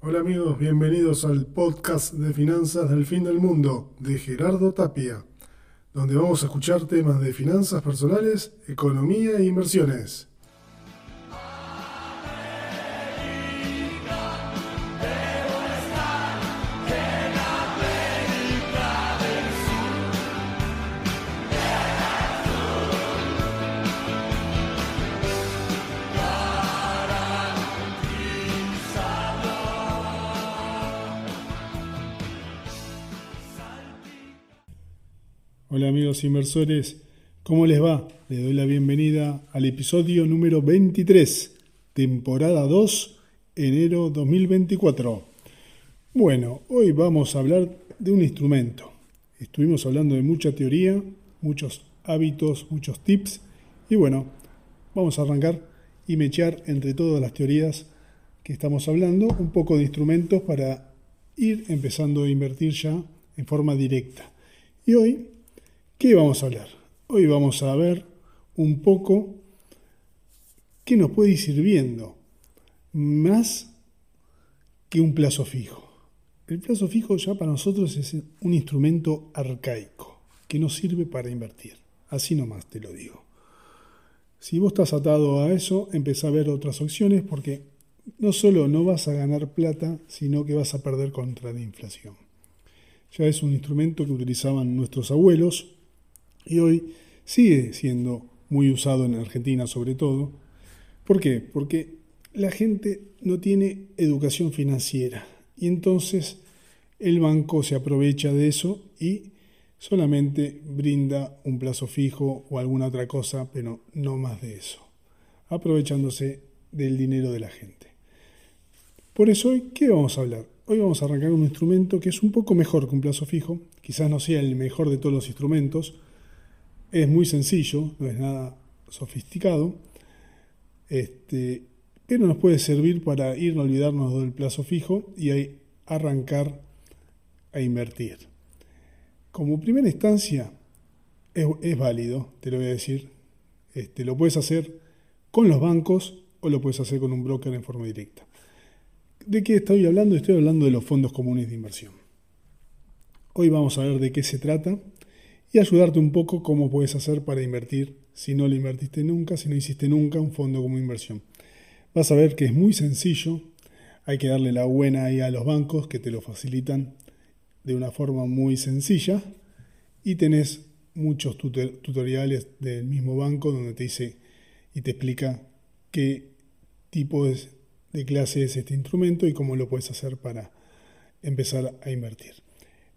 Hola amigos, bienvenidos al podcast de finanzas del fin del mundo de Gerardo Tapia, donde vamos a escuchar temas de finanzas personales, economía e inversiones. Hola amigos inversores, ¿cómo les va? Les doy la bienvenida al episodio número 23, temporada 2, enero 2024. Bueno, hoy vamos a hablar de un instrumento. Estuvimos hablando de mucha teoría, muchos hábitos, muchos tips y bueno, vamos a arrancar y mechear entre todas las teorías que estamos hablando un poco de instrumentos para ir empezando a invertir ya en forma directa. Y hoy ¿Qué vamos a hablar? Hoy vamos a ver un poco qué nos puede ir sirviendo más que un plazo fijo. El plazo fijo ya para nosotros es un instrumento arcaico que nos sirve para invertir. Así nomás te lo digo. Si vos estás atado a eso, empezá a ver otras opciones porque no solo no vas a ganar plata, sino que vas a perder contra la inflación. Ya es un instrumento que utilizaban nuestros abuelos y hoy sigue siendo muy usado en Argentina sobre todo. ¿Por qué? Porque la gente no tiene educación financiera y entonces el banco se aprovecha de eso y solamente brinda un plazo fijo o alguna otra cosa, pero no más de eso, aprovechándose del dinero de la gente. Por eso hoy, ¿qué vamos a hablar? Hoy vamos a arrancar un instrumento que es un poco mejor que un plazo fijo, quizás no sea el mejor de todos los instrumentos, es muy sencillo, no es nada sofisticado, este, pero nos puede servir para ir a olvidarnos del plazo fijo y ahí arrancar a invertir. Como primera instancia, es, válido, te lo voy a decir. Este, lo puedes hacer con los bancos o lo puedes hacer con un broker en forma directa. ¿De qué estoy hablando? Estoy hablando de los fondos comunes de inversión. Hoy vamos a ver de qué se trata y ayudarte un poco cómo puedes hacer para invertir si no lo invertiste nunca, si no hiciste nunca un fondo como inversión. Vas a ver que es muy sencillo, hay que darle la buena ahí a los bancos que te lo facilitan de una forma muy sencilla y tenés muchos tutoriales del mismo banco donde te dice y te explica qué tipo de clase es este instrumento y cómo lo puedes hacer para empezar a invertir.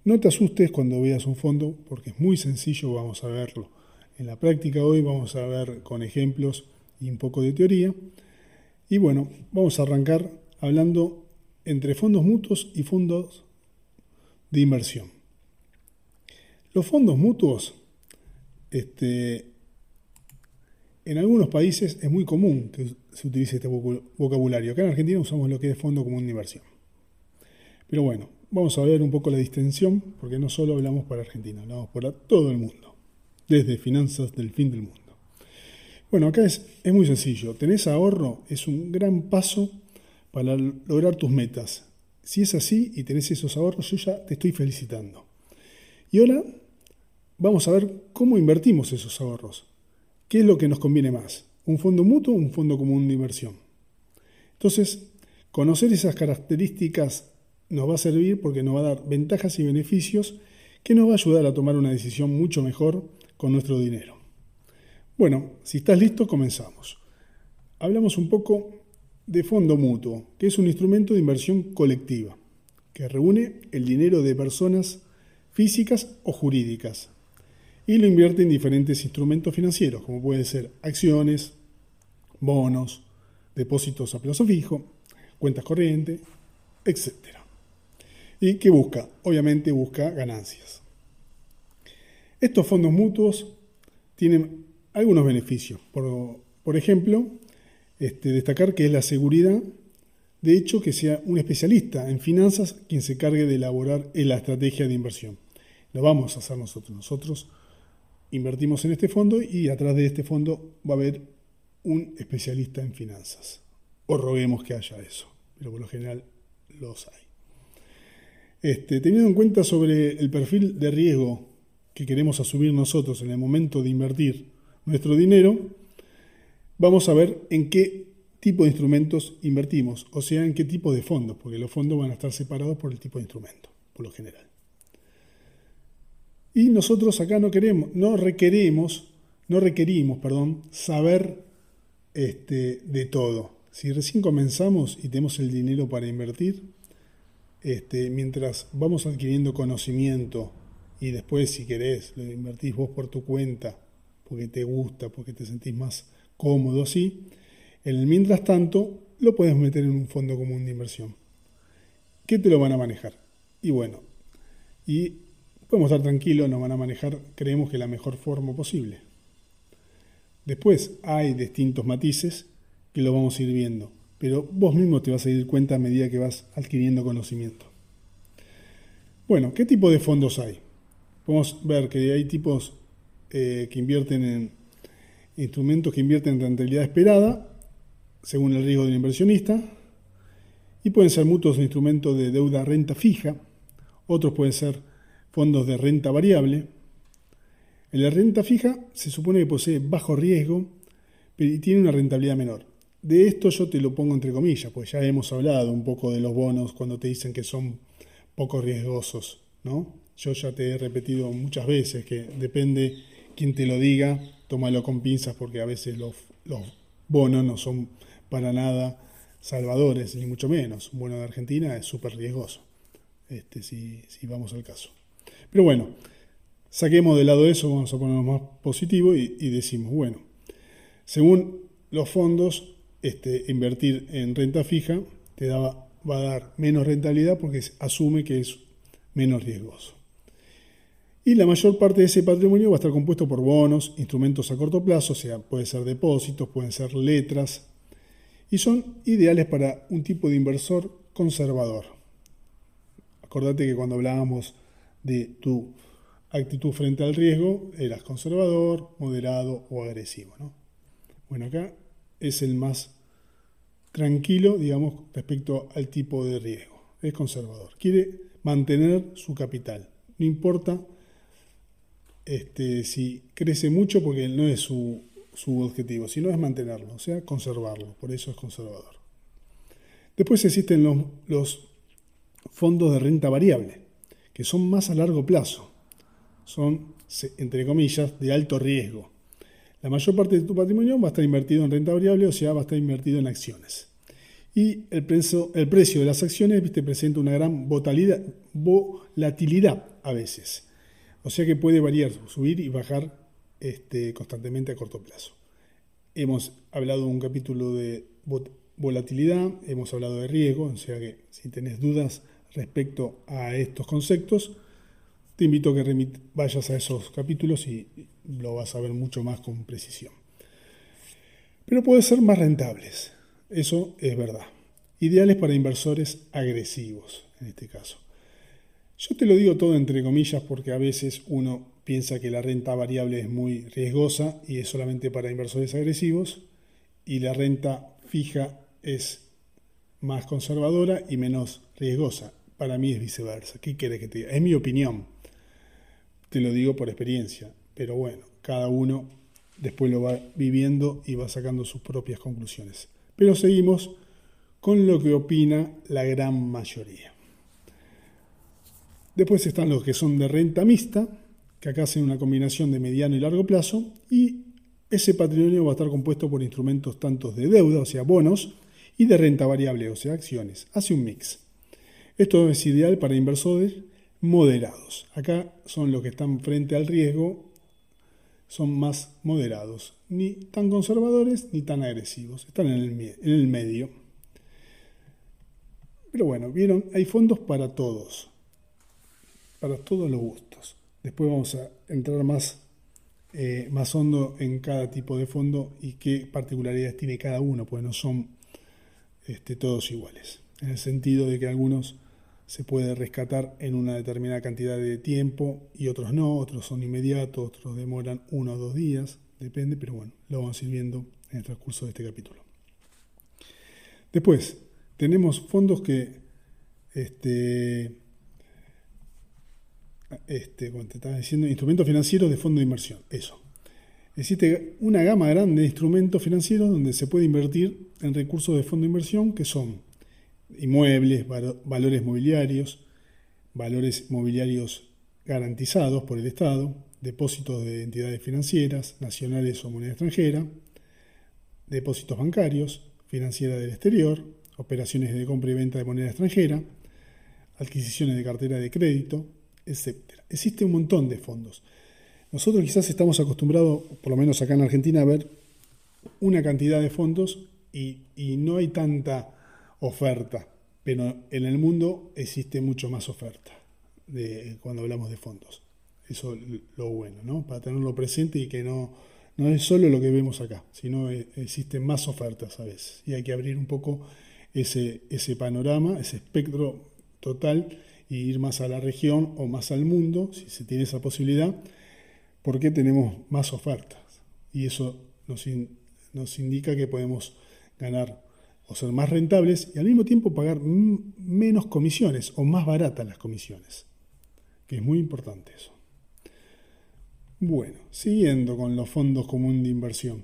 No te asustes cuando veas un fondo, porque es muy sencillo, vamos a verlo. En la práctica hoy vamos a ver con ejemplos y un poco de teoría. Y bueno, vamos a arrancar hablando entre fondos mutuos y fondos de inversión. Los fondos mutuos, este, en algunos países es muy común que se utilice este vocabulario. Acá en Argentina usamos lo que es fondo común de inversión. Pero bueno, vamos a ver un poco la distensión, porque no solo hablamos para Argentina, hablamos para todo el mundo, desde finanzas del fin del mundo. Bueno, acá es, es muy sencillo. Tenés ahorro, es un gran paso para lograr tus metas. Si es así y tenés esos ahorros, yo ya te estoy felicitando. Y ahora vamos a ver cómo invertimos esos ahorros. ¿Qué es lo que nos conviene más? ¿Un fondo mutuo o un fondo común de inversión? Entonces, conocer esas características nos va a servir porque nos va a dar ventajas y beneficios que nos va a ayudar a tomar una decisión mucho mejor con nuestro dinero. Bueno, si estás listo, comenzamos. Hablamos un poco de fondo mutuo, que es un instrumento de inversión colectiva, que reúne el dinero de personas físicas o jurídicas y lo invierte en diferentes instrumentos financieros, como pueden ser acciones, bonos, depósitos a plazo fijo, cuentas corrientes, etc. ¿Y qué busca? Obviamente busca ganancias. Estos fondos mutuos tienen algunos beneficios. Por, ejemplo, este, destacar que es la seguridad, de hecho, que sea un especialista en finanzas quien se cargue de elaborar la estrategia de inversión. Lo vamos a hacer nosotros. Nosotros invertimos en este fondo y atrás de este fondo va a haber un especialista en finanzas. O roguemos que haya eso, pero por lo general los hay. Este, teniendo en cuenta sobre el perfil de riesgo que queremos asumir nosotros en el momento de invertir nuestro dinero, vamos a ver en qué tipo de instrumentos invertimos, o sea, en qué tipo de fondos, porque los fondos van a estar separados por el tipo de instrumento, por lo general. Y nosotros acá no queremos, no requerimos, no requerimos, perdón, saber este, de todo. Si recién comenzamos y tenemos el dinero para invertir, este, mientras vamos adquiriendo conocimiento y después si querés lo invertís vos por tu cuenta, porque te gusta, porque te sentís más cómodo así, en el mientras tanto lo puedes meter en un fondo común de inversión. ¿Qué te lo van a manejar? Y bueno, y podemos estar tranquilos, nos van a manejar, creemos que la mejor forma posible. Después hay distintos matices que lo vamos a ir viendo pero vos mismo te vas a dar cuenta a medida que vas adquiriendo conocimiento. Bueno, ¿qué tipo de fondos hay? Podemos ver que hay tipos eh, que invierten en instrumentos que invierten en rentabilidad esperada, según el riesgo del inversionista, y pueden ser mutuos de instrumentos de deuda renta fija, otros pueden ser fondos de renta variable. En la renta fija se supone que posee bajo riesgo y tiene una rentabilidad menor. De esto yo te lo pongo entre comillas, pues ya hemos hablado un poco de los bonos cuando te dicen que son poco riesgosos, ¿no? Yo ya te he repetido muchas veces que depende quién te lo diga, tómalo con pinzas porque a veces los, bonos no son para nada salvadores, ni mucho menos. Un bono de Argentina es súper riesgoso, este, si, vamos al caso. Pero bueno, saquemos de lado eso, vamos a ponerlo más positivo y decimos, bueno, según los fondos, este, invertir en renta fija te va a dar menos rentabilidad porque asume que es menos riesgoso. Y la mayor parte de ese patrimonio va a estar compuesto por bonos, instrumentos a corto plazo, o sea, pueden ser depósitos, pueden ser letras, y son ideales para un tipo de inversor conservador. Acordate que cuando hablábamos de tu actitud frente al riesgo, eras conservador, moderado o agresivo. Bueno, acá es el más tranquilo, digamos, respecto al tipo de riesgo. Es conservador. Quiere mantener su capital. No importa este, si crece mucho porque no es su, objetivo, sino es mantenerlo, o sea, conservarlo. Por eso es conservador. Después existen los, los fondos de renta variable, que son más a largo plazo. Son, entre comillas, de alto riesgo. La mayor parte de tu patrimonio va a estar invertido en renta variable, o sea, va a estar invertido en acciones. Y el precio, el precio de las acciones ¿viste? presenta una gran volatilidad, a veces. O sea que puede variar, subir y bajar este, constantemente a corto plazo. Hemos hablado de un capítulo de volatilidad, hemos hablado de riesgo, o sea que si tenés dudas respecto a estos conceptos, te invito a que vayas a esos capítulos y lo vas a ver mucho más con precisión. Pero puede ser más rentables, eso es verdad. Ideales para inversores agresivos, en este caso. Yo te lo digo todo entre comillas porque a veces uno piensa que la renta variable es muy riesgosa y es solamente para inversores agresivos y la renta fija es más conservadora y menos riesgosa. Para mí es viceversa. ¿Qué quieres que te diga? Es mi opinión. Te lo digo por experiencia, pero bueno, cada uno después lo va viviendo y va sacando sus propias conclusiones. Pero seguimos con lo que opina la gran mayoría. Después están los que son de renta mixta, que acá hacen una combinación de mediano y largo plazo, y ese patrimonio va a estar compuesto por instrumentos tanto de deuda, o sea, bonos, y de renta variable, o sea, acciones. Hace un mix. Esto es ideal para inversores moderados. Acá son los que están frente al riesgo, son más moderados, ni tan conservadores ni tan agresivos, están en el, en el medio. Pero bueno, vieron, hay fondos para todos, para todos los gustos. Después vamos a entrar más, eh, más hondo en cada tipo de fondo y qué particularidades tiene cada uno, pues no son este, todos iguales. En el sentido de que algunos se puede rescatar en una determinada cantidad de tiempo y otros no, otros son inmediatos, otros demoran uno o dos días, depende, pero bueno, lo vamos a ir viendo en el transcurso de este capítulo. Después, tenemos fondos que Este, este, como te estaba diciendo, instrumentos financieros de fondo de inversión. Eso. Existe una gama grande de instrumentos financieros donde se puede invertir en recursos de fondo de inversión que son inmuebles, valores mobiliarios, valores mobiliarios garantizados por el Estado, depósitos de entidades financieras, nacionales o moneda extranjera, depósitos bancarios, financiera del exterior, operaciones de compra y venta de moneda extranjera, adquisiciones de cartera de crédito, etc. Existe un montón de fondos. Nosotros quizás estamos acostumbrados, por lo menos acá en Argentina, a ver una cantidad de fondos y, y no hay tanta oferta, pero en el mundo existe mucho más oferta de, cuando hablamos de fondos. Eso es lo bueno, ¿no? Para tenerlo presente y que no, no es solo lo que vemos acá, sino existen más ofertas a veces. Y hay que abrir un poco ese, ese panorama, ese espectro total y ir más a la región o más al mundo, si se tiene esa posibilidad, porque tenemos más ofertas. Y eso nos, nos indica que podemos ganar o ser más rentables y al mismo tiempo pagar menos comisiones o más baratas las comisiones, que es muy importante eso. Bueno, siguiendo con los fondos comunes de inversión.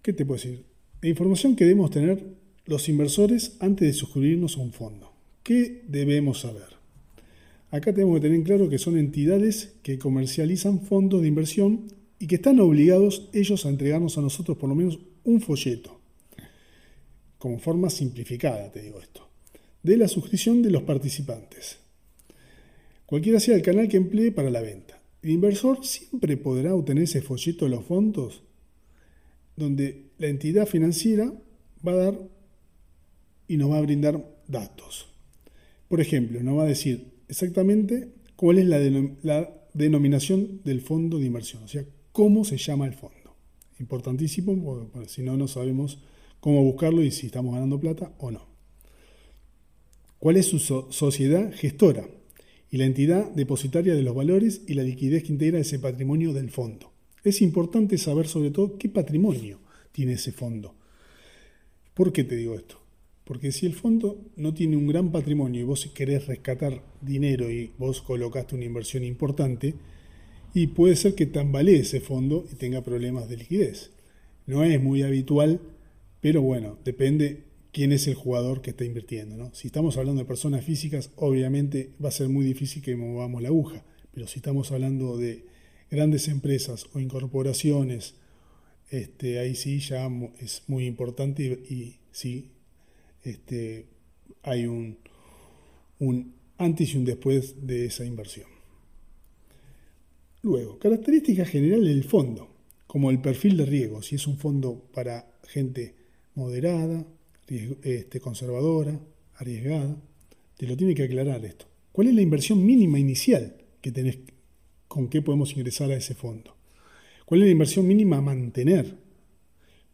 ¿Qué te puedo decir? La información que debemos tener los inversores antes de suscribirnos a un fondo. ¿Qué debemos saber? Acá tenemos que tener claro que son entidades que comercializan fondos de inversión y que están obligados ellos a entregarnos a nosotros por lo menos un folleto como forma simplificada, te digo esto, de la suscripción de los participantes. Cualquiera sea el canal que emplee para la venta. El inversor siempre podrá obtener ese folleto de los fondos donde la entidad financiera va a dar y nos va a brindar datos. Por ejemplo, nos va a decir exactamente cuál es la, denominación del fondo de inversión, o sea, cómo se llama el fondo. Importantísimo, porque si no, no sabemos cómo buscarlo y si estamos ganando plata o no. ¿Cuál es su sociedad gestora? Y la entidad depositaria de los valores y la liquidez que integra ese patrimonio del fondo. Es importante saber sobre todo qué patrimonio tiene ese fondo. ¿Por qué te digo esto? Porque si el fondo no tiene un gran patrimonio y vos querés rescatar dinero y vos colocaste una inversión importante, y puede ser que tambalee ese fondo y tenga problemas de liquidez. No es muy habitual pero bueno, depende quién es el jugador que está invirtiendo. ¿no? Si estamos hablando de personas físicas, obviamente va a ser muy difícil que movamos la aguja. Pero si estamos hablando de grandes empresas o incorporaciones, este, ahí sí ya es muy importante y, sí este, hay un, un antes y un después de esa inversión. Luego, características generales del fondo, como el perfil de riesgo, si es un fondo para gente moderada, este, conservadora, arriesgada. Te lo tiene que aclarar esto. ¿Cuál es la inversión mínima inicial que tenés, con qué podemos ingresar a ese fondo? ¿Cuál es la inversión mínima a mantener?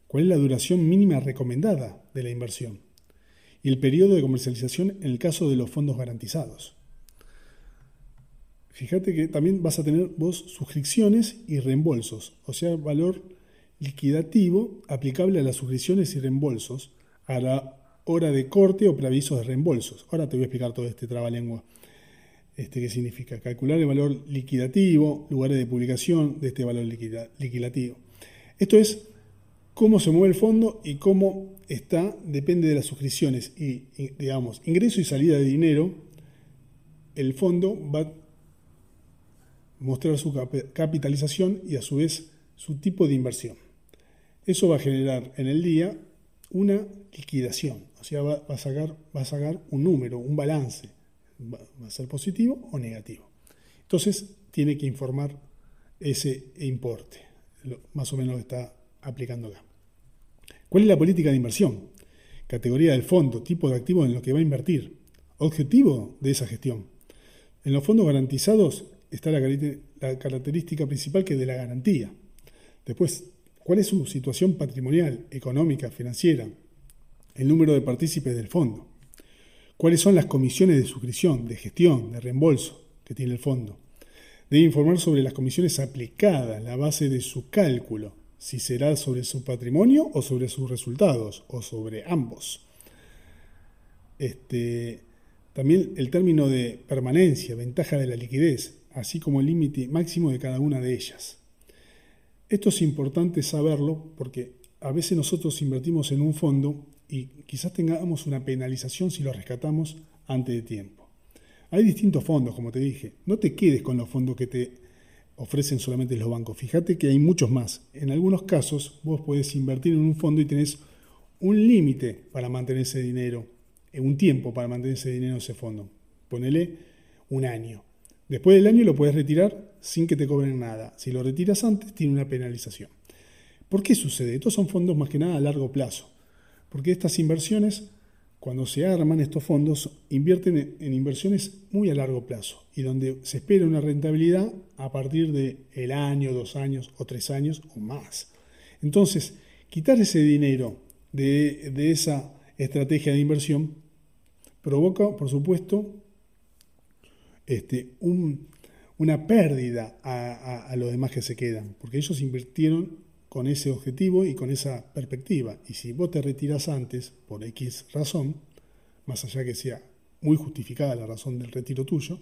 ¿Cuál es la duración mínima recomendada de la inversión? Y el periodo de comercialización en el caso de los fondos garantizados. Fíjate que también vas a tener vos suscripciones y reembolsos, o sea, valor liquidativo aplicable a las suscripciones y reembolsos, a la hora de corte o preavisos de reembolsos. Ahora te voy a explicar todo este trabalengua. Este, ¿Qué significa? Calcular el valor liquidativo, lugares de publicación de este valor liquidativo. Esto es cómo se mueve el fondo y cómo está, depende de las suscripciones y, digamos, ingreso y salida de dinero, el fondo va a mostrar su capitalización y a su vez su tipo de inversión. Eso va a generar en el día una liquidación, o sea, va, a, sacar, va a sacar un número, un balance, va, a ser positivo o negativo. Entonces, tiene que informar ese importe, más o menos lo que está aplicando acá. ¿Cuál es la política de inversión? Categoría del fondo, tipo de activo en lo que va a invertir, objetivo de esa gestión. En los fondos garantizados está la, la característica principal que es de la garantía. Después, cuál es su situación patrimonial, económica, financiera, el número de partícipes del fondo, cuáles son las comisiones de suscripción, de gestión, de reembolso que tiene el fondo. Debe informar sobre las comisiones aplicadas, la base de su cálculo, si será sobre su patrimonio o sobre sus resultados, o sobre ambos. este, también el término de permanencia, ventaja de la liquidez, así como el límite máximo de cada una de ellas. Esto es importante saberlo porque a veces nosotros invertimos en un fondo y quizás tengamos una penalización si lo rescatamos antes de tiempo. Hay distintos fondos, como te dije. No te quedes con los fondos que te ofrecen solamente los bancos. Fíjate que hay muchos más. En algunos casos vos podés invertir en un fondo y tenés un límite para mantener ese dinero, en un tiempo para mantener ese dinero en ese fondo. Ponele un año. Después del año lo puedes retirar sin que te cobren nada. Si lo retiras antes, tiene una penalización. ¿Por qué sucede? Estos son fondos más que nada a largo plazo. Porque estas inversiones, cuando se arman estos fondos, invierten en inversiones muy a largo plazo y donde se espera una rentabilidad a partir de el año, dos años o tres años o más. Entonces, quitar ese dinero de, esa estrategia de inversión provoca, por supuesto, este, una pérdida a, los demás que se quedan, porque ellos invirtieron con ese objetivo y con esa perspectiva. Y si vos te retiras antes, por X razón, más allá que sea muy justificada la razón del retiro tuyo,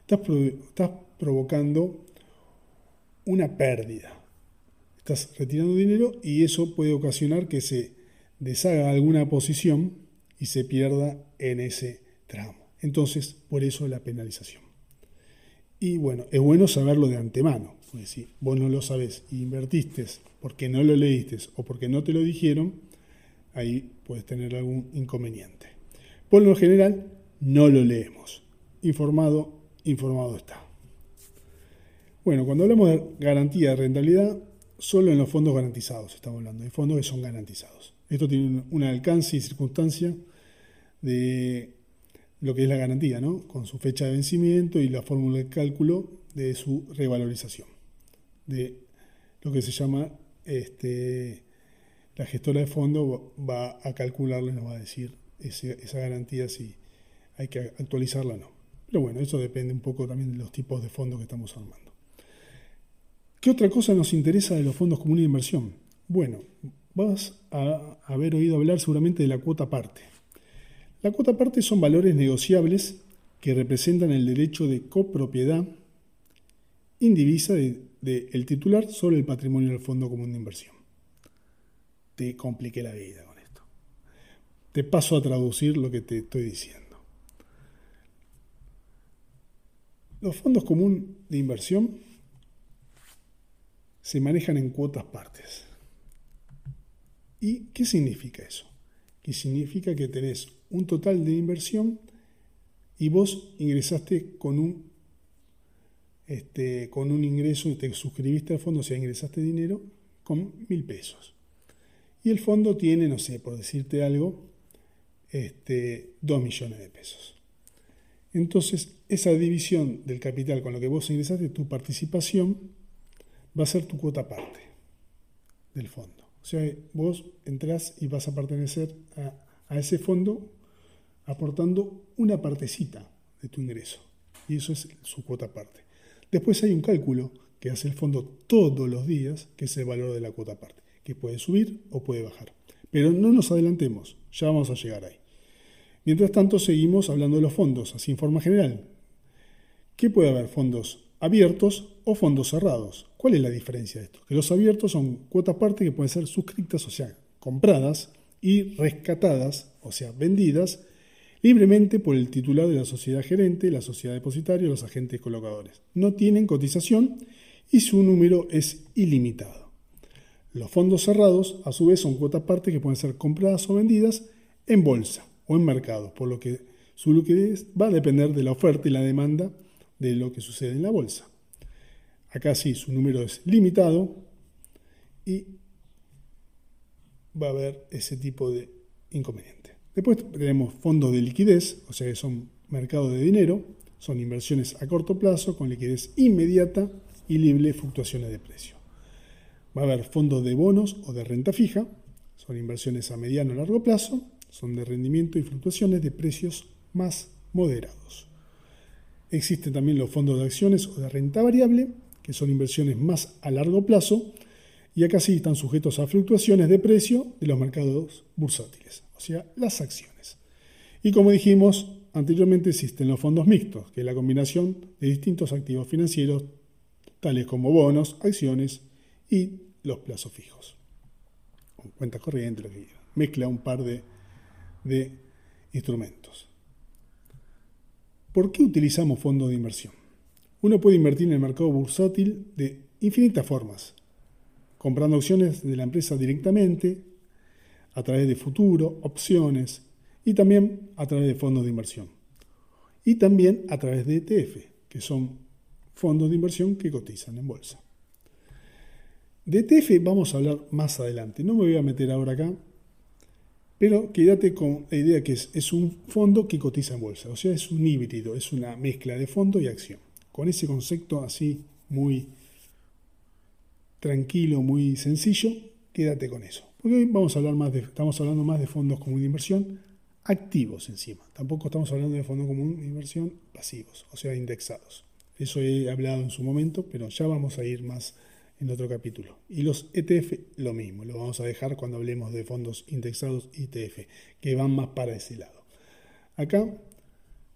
estás, estás provocando una pérdida. Estás retirando dinero y eso puede ocasionar que se deshaga alguna posición y se pierda en ese tramo. Entonces, por eso la penalización. Y bueno, es bueno saberlo de antemano. Pues si vos no lo sabés e invertiste porque no lo leíste o porque no te lo dijeron, ahí puedes tener algún inconveniente. Por lo general, no lo leemos. Informado, informado está. Bueno, cuando hablamos de garantía de rentabilidad, solo en los fondos garantizados estamos hablando, de fondos que son garantizados. Esto tiene un alcance y circunstancia de lo que es la garantía, ¿no? con su fecha de vencimiento y la fórmula de cálculo de su revalorización, de lo que se llama este, la gestora de fondo va a calcularlo y nos va a decir esa garantía si hay que actualizarla o no. Pero bueno, eso depende un poco también de los tipos de fondos que estamos armando. ¿Qué otra cosa nos interesa de los fondos comunes de inversión? Bueno, vas a haber oído hablar seguramente de la cuota parte. La cuota parte son valores negociables que representan el derecho de copropiedad indivisa de del titular sobre el patrimonio del Fondo Común de Inversión. Te compliqué la vida con esto. Te paso a traducir lo que te estoy diciendo. Los fondos comunes de inversión se manejan en cuotas partes. ¿Y qué significa eso? Que significa que tenés un total de inversión y vos ingresaste con un este, con un ingreso, te suscribiste al fondo, o sea, ingresaste dinero con mil pesos. Y el fondo tiene, no sé, por decirte algo, este, dos millones de pesos. Entonces, esa división del capital con lo que vos ingresaste, tu participación, va a ser tu cuota parte del fondo. O sea, vos entrás y vas a pertenecer a ese fondo aportando una partecita de tu ingreso. Y eso es su cuota parte. Después hay un cálculo que hace el fondo todos los días, que es el valor de la cuota parte, que puede subir o puede bajar. Pero no nos adelantemos, ya vamos a llegar ahí. Mientras tanto, seguimos hablando de los fondos, así en forma general. ¿Qué puede haber? Fondos abiertos o fondos cerrados. ¿Cuál es la diferencia de esto? Que los abiertos son cuotas parte que pueden ser suscritas, o sea, compradas y rescatadas, o sea, vendidas libremente por el titular de la sociedad gerente, la sociedad depositaria los agentes colocadores. No tienen cotización y su número es ilimitado. Los fondos cerrados, a su vez, son cuotas parte que pueden ser compradas o vendidas en bolsa o en mercado, por lo que su liquidez va a depender de la oferta y la demanda de lo que sucede en la bolsa. Acá sí, su número es limitado y va a haber ese tipo de inconveniente. Después tenemos fondos de liquidez, o sea que son mercados de dinero, son inversiones a corto plazo con liquidez inmediata y libre fluctuaciones de precio. Va a haber fondos de bonos o de renta fija, son inversiones a mediano o largo plazo, son de rendimiento y fluctuaciones de precios más moderados. Existen también los fondos de acciones o de renta variable, que son inversiones más a largo plazo, y acá sí están sujetos a fluctuaciones de precio de los mercados bursátiles o sea, las acciones. Y como dijimos anteriormente, existen los fondos mixtos, que es la combinación de distintos activos financieros, tales como bonos, acciones y los plazos fijos. Cuenta corriente, lo que Mezcla un par de, de instrumentos. ¿Por qué utilizamos fondos de inversión? Uno puede invertir en el mercado bursátil de infinitas formas, comprando acciones de la empresa directamente, a través de futuro, opciones y también a través de fondos de inversión. Y también a través de ETF, que son fondos de inversión que cotizan en bolsa. De ETF vamos a hablar más adelante, no me voy a meter ahora acá, pero quédate con la idea que es, es un fondo que cotiza en bolsa, o sea, es un híbrido, es una mezcla de fondo y acción. Con ese concepto así muy tranquilo, muy sencillo, quédate con eso. Porque hoy vamos a hablar más de, estamos hablando más de fondos comunes de inversión activos encima. Tampoco estamos hablando de fondos comunes de inversión pasivos, o sea, indexados. Eso he hablado en su momento, pero ya vamos a ir más en otro capítulo. Y los ETF, lo mismo, lo vamos a dejar cuando hablemos de fondos indexados ETF, que van más para ese lado. Acá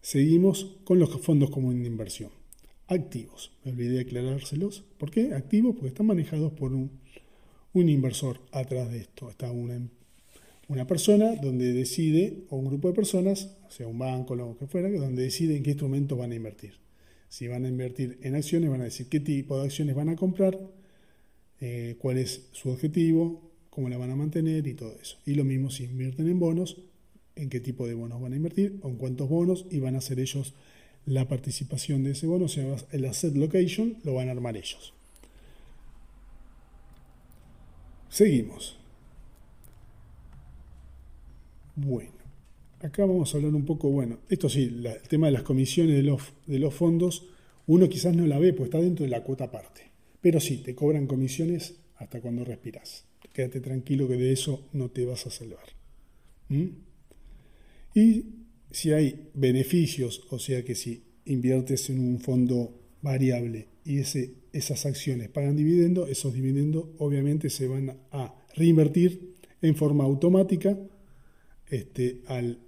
seguimos con los fondos comunes de inversión activos. Me olvidé de aclarárselos. ¿Por qué? Activos porque están manejados por un, inversor atrás de esto. Está una, persona donde decide, o un grupo de personas, o sea, un banco, lo que fuera, donde decide en qué instrumentos van a invertir. Si van a invertir en acciones, van a decir qué tipo de acciones van a comprar, eh, cuál es su objetivo, cómo la van a mantener y todo eso. Y lo mismo si invierten en bonos, en qué tipo de bonos van a invertir, o en cuántos bonos, y van a ser ellos la participación de ese bono, o sea, el asset location lo van a armar ellos. Seguimos. Bueno, acá vamos a hablar un poco, bueno, esto sí, el tema de las comisiones de los, de los fondos, uno quizás no la ve, pues está dentro de la cuota aparte. Pero sí, te cobran comisiones hasta cuando respiras. Quédate tranquilo que de eso no te vas a salvar. ¿Mm? Y si hay beneficios, o sea que si inviertes en un fondo variable y esas acciones pagan dividendo, esos dividendos obviamente se van a reinvertir en forma automática este, al,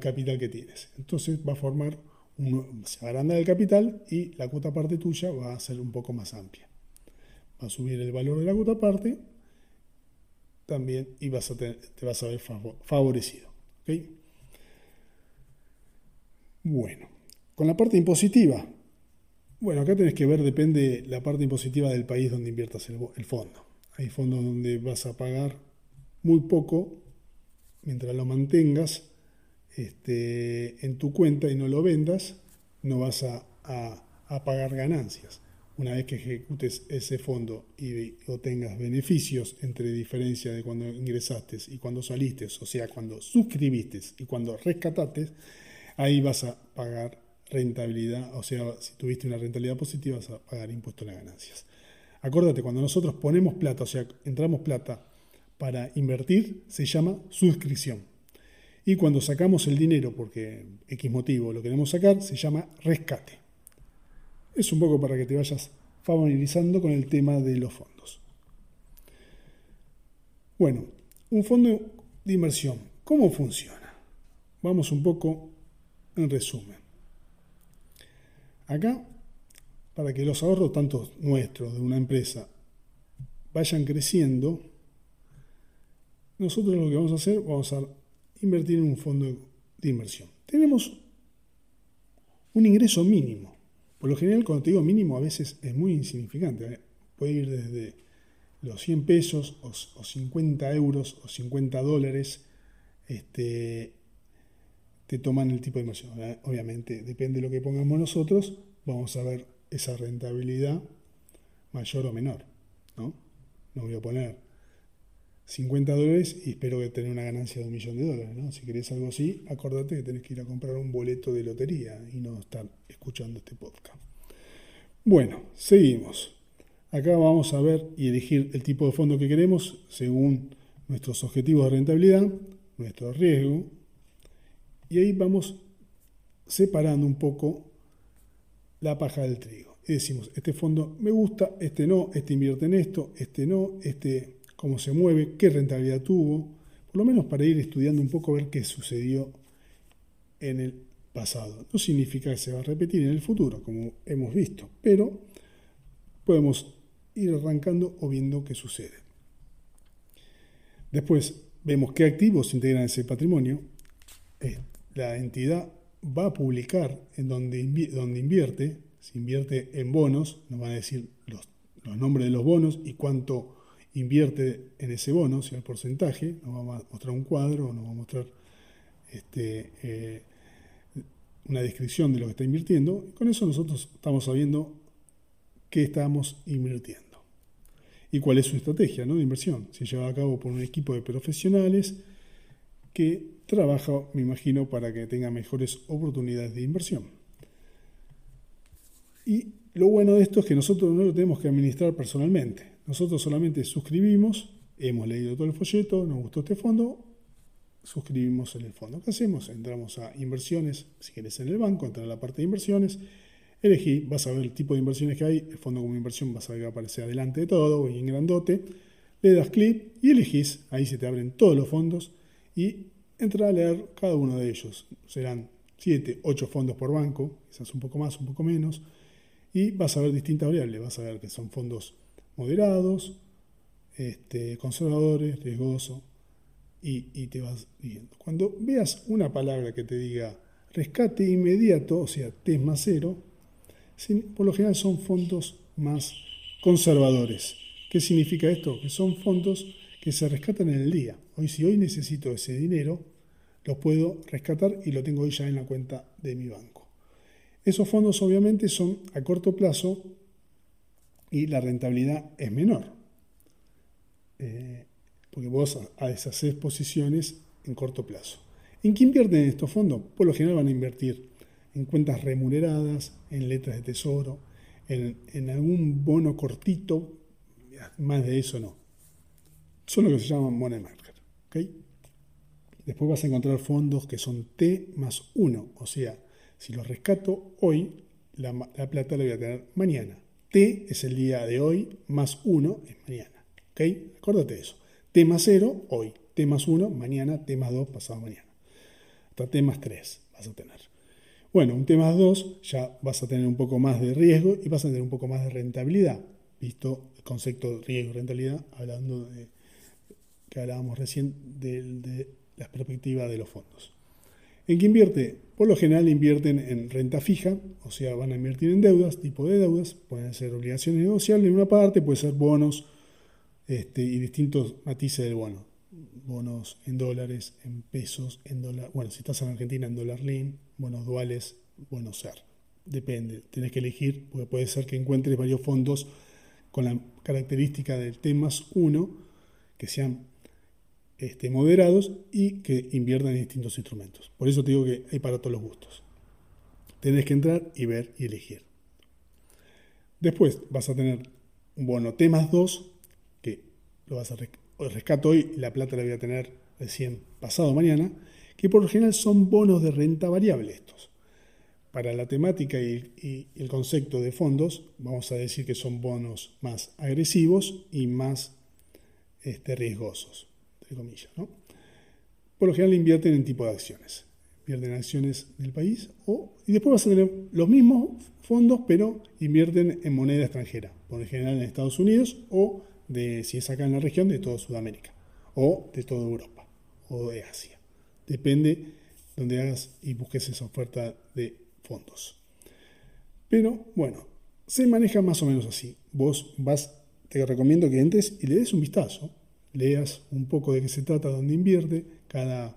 capital que tienes. Entonces va a formar, un, se agranda el capital y la cuota parte tuya va a ser un poco más amplia. Va a subir el valor de la cuota parte también y te vas a ver favorecido. Bueno, con la parte impositiva. Bueno, acá tenés que ver, depende la parte impositiva del país donde inviertas el, fondo. Hay fondos donde vas a pagar muy poco mientras lo mantengas este, en tu cuenta y no lo vendas, no vas a, pagar ganancias. Una vez que ejecutes ese fondo y obtengas beneficios entre diferencia de cuando ingresaste y cuando saliste, o sea, cuando suscribiste y cuando rescataste, ahí vas a pagar rentabilidad, o sea, si tuviste una rentabilidad positiva vas a pagar impuesto a las ganancias. Acuérdate, cuando nosotros ponemos plata, o sea, entramos plata para invertir, se llama suscripción. Y cuando sacamos el dinero, porque X motivo lo queremos sacar, se llama rescate. Es un poco para que te vayas familiarizando con el tema de los fondos. Bueno, un fondo de inversión, ¿cómo funciona? Vamos un poco en resumen. Acá, para que los ahorros, tanto nuestros, de una empresa, vayan creciendo, nosotros lo que vamos a hacer, vamos a invertir en un fondo de inversión. Tenemos un ingreso mínimo. Por lo general, cuando te digo mínimo, a veces es muy insignificante. ¿eh? Puede ir desde los 100 pesos o, 50 euros o 50 dólares este, te toman el tipo de inversión. Obviamente, depende de lo que pongamos nosotros, vamos a ver esa rentabilidad mayor o menor. ¿no? no voy a poner 50 dólares y espero que tenga una ganancia de un millón de dólares. ¿no? Si querés algo así, acordate que tenés que ir a comprar un boleto de lotería y no estar escuchando este podcast. Bueno, seguimos. Acá vamos a ver y elegir el tipo de fondo que queremos según nuestros objetivos de rentabilidad, nuestro riesgo, y ahí vamos separando un poco la paja del trigo. Y decimos, este fondo me gusta, este no, este invierte en esto, este no, este cómo se mueve, qué rentabilidad tuvo, por lo menos para ir estudiando un poco, ver qué sucedió en el pasado. No significa que se va a repetir en el futuro, como hemos visto, pero podemos ir arrancando o viendo qué sucede. Después vemos qué activos integran ese patrimonio. La entidad va a publicar en donde, donde invierte, si invierte en bonos, nos van a decir los, los nombres de los bonos y cuánto invierte en ese bono, si el porcentaje, nos va a mostrar un cuadro, nos va a mostrar este, eh, una descripción de lo que está invirtiendo. Con eso nosotros estamos sabiendo qué estamos invirtiendo y cuál es su estrategia de inversión. Se lleva a cabo por un equipo de profesionales que trabaja, me imagino, para que tenga mejores oportunidades de inversión. Y lo bueno de esto es que nosotros no lo tenemos que administrar personalmente. Nosotros solamente suscribimos, hemos leído todo el folleto, nos gustó este fondo, suscribimos en el fondo. ¿Qué hacemos? Entramos a inversiones, si quieres en el banco, entra a la parte de inversiones, elegí, vas a ver el tipo de inversiones que hay, el fondo como inversión vas a ver que aparece adelante de todo, en grandote, le das clic y elegís, ahí se te abren todos los fondos y entra a leer cada uno de ellos. Serán 7, 8 fondos por banco, quizás un poco más, un poco menos, y vas a ver distintas variables, vas a ver que son fondos moderados, este, conservadores, riesgosos, y, te vas viendo. Cuando veas una palabra que te diga rescate inmediato, o sea, T más cero, por lo general son fondos más conservadores. ¿Qué significa esto? Que son fondos que se rescatan en el día. Hoy si hoy necesito ese dinero, lo puedo rescatar y lo tengo hoy ya en la cuenta de mi banco. Esos fondos obviamente son a corto plazo y la rentabilidad es menor. Eh, porque vos a deshacer posiciones en corto plazo. ¿En qué invierten estos fondos? Por lo general van a invertir en cuentas remuneradas, en letras de tesoro, en, algún bono cortito, más de eso no. Son lo que se llaman money market. Después vas a encontrar fondos que son T más 1, o sea, si los rescato hoy, la, la plata la voy a tener mañana. T es el día de hoy, más 1 es mañana. ¿Ok? Acuérdate de eso. T más 0, hoy. T más 1, mañana. T más 2, pasado mañana. Hasta T más 3 vas a tener. Bueno, un T más 2 ya vas a tener un poco más de riesgo y vas a tener un poco más de rentabilidad. Visto el concepto de riesgo y rentabilidad, hablando de que hablábamos recién de, de la perspectiva de los fondos. ¿En qué invierte? Por lo general invierten en renta fija, o sea, van a invertir en deudas, tipo de deudas, pueden ser obligaciones negociables en una parte, puede ser bonos este, y distintos matices del bono. Bonos en dólares, en pesos, en dólar. Bueno, si estás en Argentina, en dólar lean, bonos duales, bonos SER. Depende, tienes que elegir, porque puede ser que encuentres varios fondos con la característica del T más 1, que sean este, moderados y que inviertan en distintos instrumentos. Por eso te digo que hay para todos los gustos. Tenés que entrar y ver y elegir. Después vas a tener bono T más 2, que lo vas a rescato hoy, la plata la voy a tener recién pasado mañana, que por lo general son bonos de renta variable estos. Para la temática y, el concepto de fondos, vamos a decir que son bonos más agresivos y más este, riesgosos ¿no? Por lo general invierten en tipo de acciones. Invierten en acciones del país y después vas a tener los mismos fondos, pero invierten en moneda extranjera, por lo general en Estados Unidos o, de, si es acá en la región, de toda Sudamérica o de toda Europa o de Asia. Depende donde hagas y busques esa oferta de fondos. Pero bueno, se maneja más o menos así. Vos vas, te recomiendo que entres y le des un vistazo leas un poco de qué se trata, dónde invierte cada